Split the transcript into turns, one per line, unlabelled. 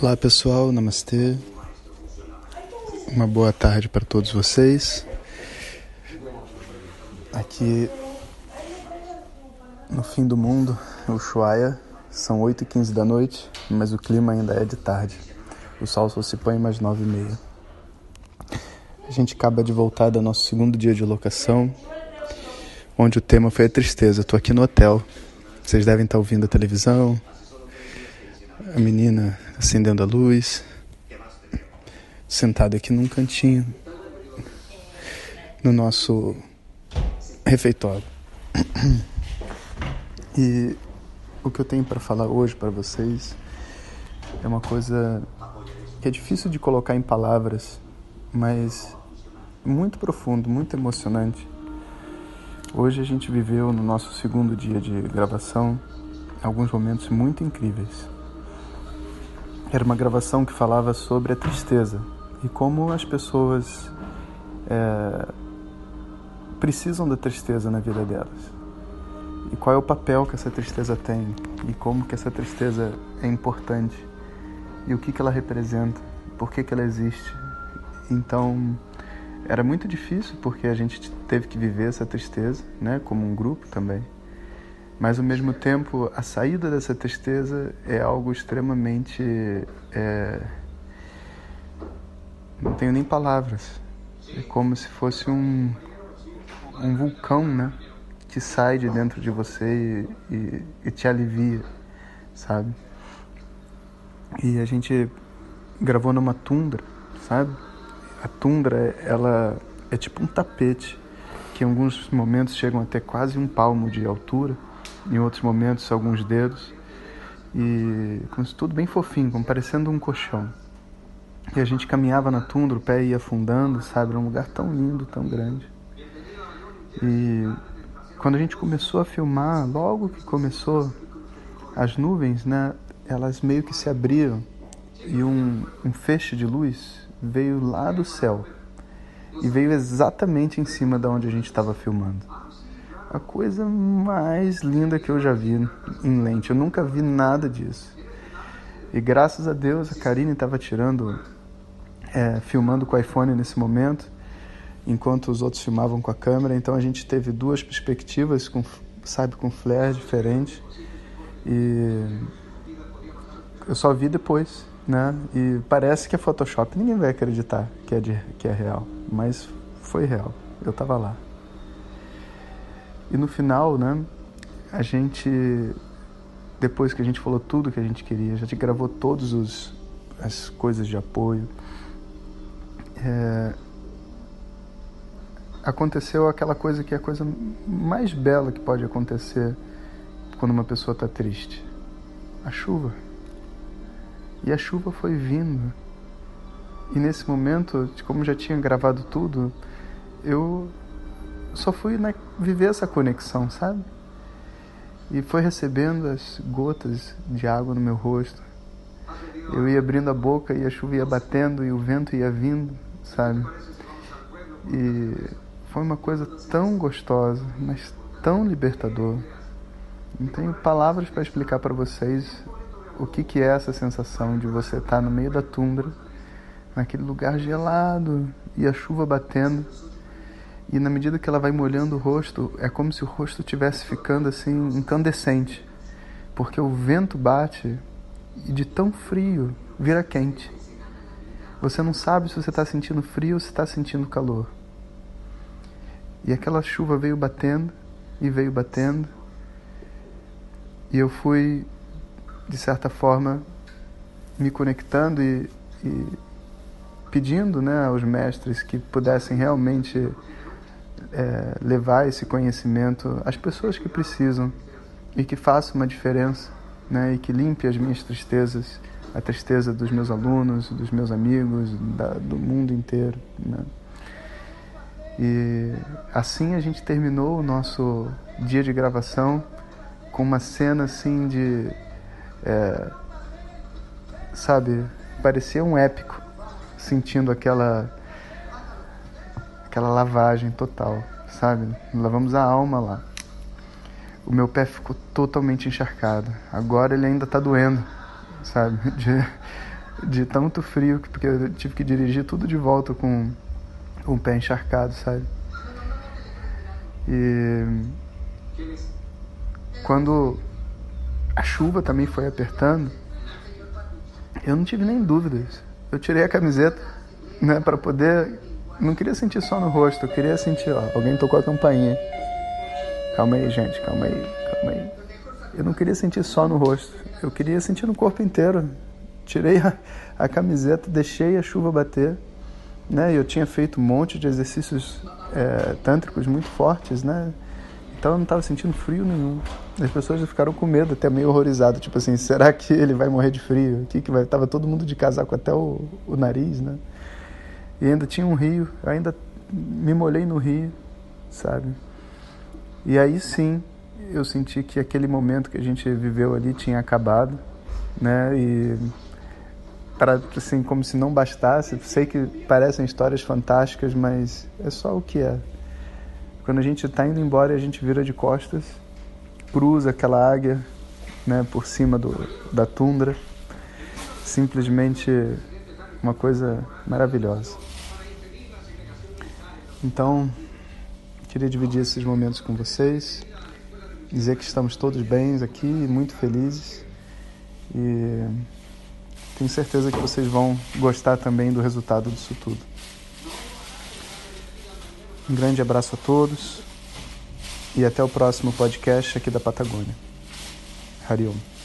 Olá pessoal, namastê. Uma boa tarde para todos vocês. Aqui no fim do mundo, o Ushuaia, são 8h15 da noite, mas o clima ainda é de tarde. O sol só se põe mais 9h30. A gente acaba de voltar do nosso segundo dia de locação, onde o tema foi a tristeza. Estou aqui no hotel. Vocês devem estar ouvindo a televisão, a menina acendendo a luz, sentado aqui num cantinho no nosso refeitório. E o que eu tenho para falar hoje para vocês é uma coisa que é difícil de colocar em palavras, mas muito profundo, muito emocionante. Hoje a gente viveu no nosso segundo dia de gravação alguns momentos muito incríveis. Era uma gravação que falava sobre a tristeza e como as pessoas é, precisam da tristeza na vida delas. E qual é o papel que essa tristeza tem e como que essa tristeza é importante e o que, que ela representa, por que, que ela existe. Então, era muito difícil porque a gente teve que viver essa tristeza, né, como um grupo também. Mas ao mesmo tempo, a saída dessa tristeza é algo extremamente. É... Não tenho nem palavras. É como se fosse um, um vulcão, né? Que sai de dentro de você e, e, e te alivia, sabe? E a gente gravou numa tundra, sabe? A tundra, ela é tipo um tapete que em alguns momentos chegam até quase um palmo de altura em outros momentos alguns dedos e com isso tudo bem fofinho, como parecendo um colchão. E a gente caminhava na tundra, o pé ia afundando, sabe? Era um lugar tão lindo, tão grande. E quando a gente começou a filmar, logo que começou, as nuvens, né? Elas meio que se abriram e um, um feixe de luz veio lá do céu e veio exatamente em cima da onde a gente estava filmando a coisa mais linda que eu já vi em lente. Eu nunca vi nada disso. E graças a Deus a Karine estava tirando, é, filmando com o iPhone nesse momento, enquanto os outros filmavam com a câmera. Então a gente teve duas perspectivas, com, sabe, com flare diferente. E eu só vi depois, né? E parece que é Photoshop. Ninguém vai acreditar que é, de, que é real, mas foi real. Eu estava lá. E no final, né, a gente, depois que a gente falou tudo que a gente queria, a gente gravou todas as coisas de apoio, é, aconteceu aquela coisa que é a coisa mais bela que pode acontecer quando uma pessoa está triste: a chuva. E a chuva foi vindo. E nesse momento, como já tinha gravado tudo, eu só fui né, viver essa conexão, sabe? E foi recebendo as gotas de água no meu rosto. Eu ia abrindo a boca e a chuva ia batendo e o vento ia vindo, sabe? E foi uma coisa tão gostosa, mas tão libertador. Não tenho palavras para explicar para vocês o que, que é essa sensação de você estar tá no meio da tundra, naquele lugar gelado e a chuva batendo e na medida que ela vai molhando o rosto, é como se o rosto estivesse ficando assim incandescente, porque o vento bate e de tão frio vira quente. Você não sabe se você está sentindo frio ou se está sentindo calor. E aquela chuva veio batendo e veio batendo, e eu fui, de certa forma, me conectando e, e pedindo né, aos mestres que pudessem realmente é, levar esse conhecimento às pessoas que precisam e que faça uma diferença, né? E que limpe as minhas tristezas, a tristeza dos meus alunos, dos meus amigos, da, do mundo inteiro, né? E assim a gente terminou o nosso dia de gravação com uma cena assim de, é, sabe, parecia um épico, sentindo aquela aquela lavagem total, sabe? Lavamos a alma lá. O meu pé ficou totalmente encharcado. Agora ele ainda está doendo, sabe? De, de tanto frio, porque eu tive que dirigir tudo de volta com, com o pé encharcado, sabe? E quando a chuva também foi apertando, eu não tive nem dúvidas. Eu tirei a camiseta, né, para poder. Não queria sentir só no rosto, eu queria sentir, ó, alguém tocou a campainha. Calma aí, gente, calma aí, calma aí. Eu não queria sentir só no rosto, eu queria sentir no corpo inteiro. Tirei a, a camiseta, deixei a chuva bater, né? Eu tinha feito um monte de exercícios é, tântricos muito fortes, né? Então eu não estava sentindo frio nenhum. As pessoas ficaram com medo, até meio horrorizado, tipo assim, será que ele vai morrer de frio? Que que vai? Tava todo mundo de casaco até o, o nariz, né? E ainda tinha um rio, ainda me molhei no rio, sabe? E aí sim, eu senti que aquele momento que a gente viveu ali tinha acabado, né? E para assim, como se não bastasse, sei que parecem histórias fantásticas, mas é só o que é. Quando a gente está indo embora a gente vira de costas, cruza aquela águia né, por cima do, da tundra, simplesmente uma coisa maravilhosa. Então, queria dividir esses momentos com vocês, dizer que estamos todos bem aqui, muito felizes e tenho certeza que vocês vão gostar também do resultado disso tudo. Um grande abraço a todos e até o próximo podcast aqui da Patagônia. Hariom.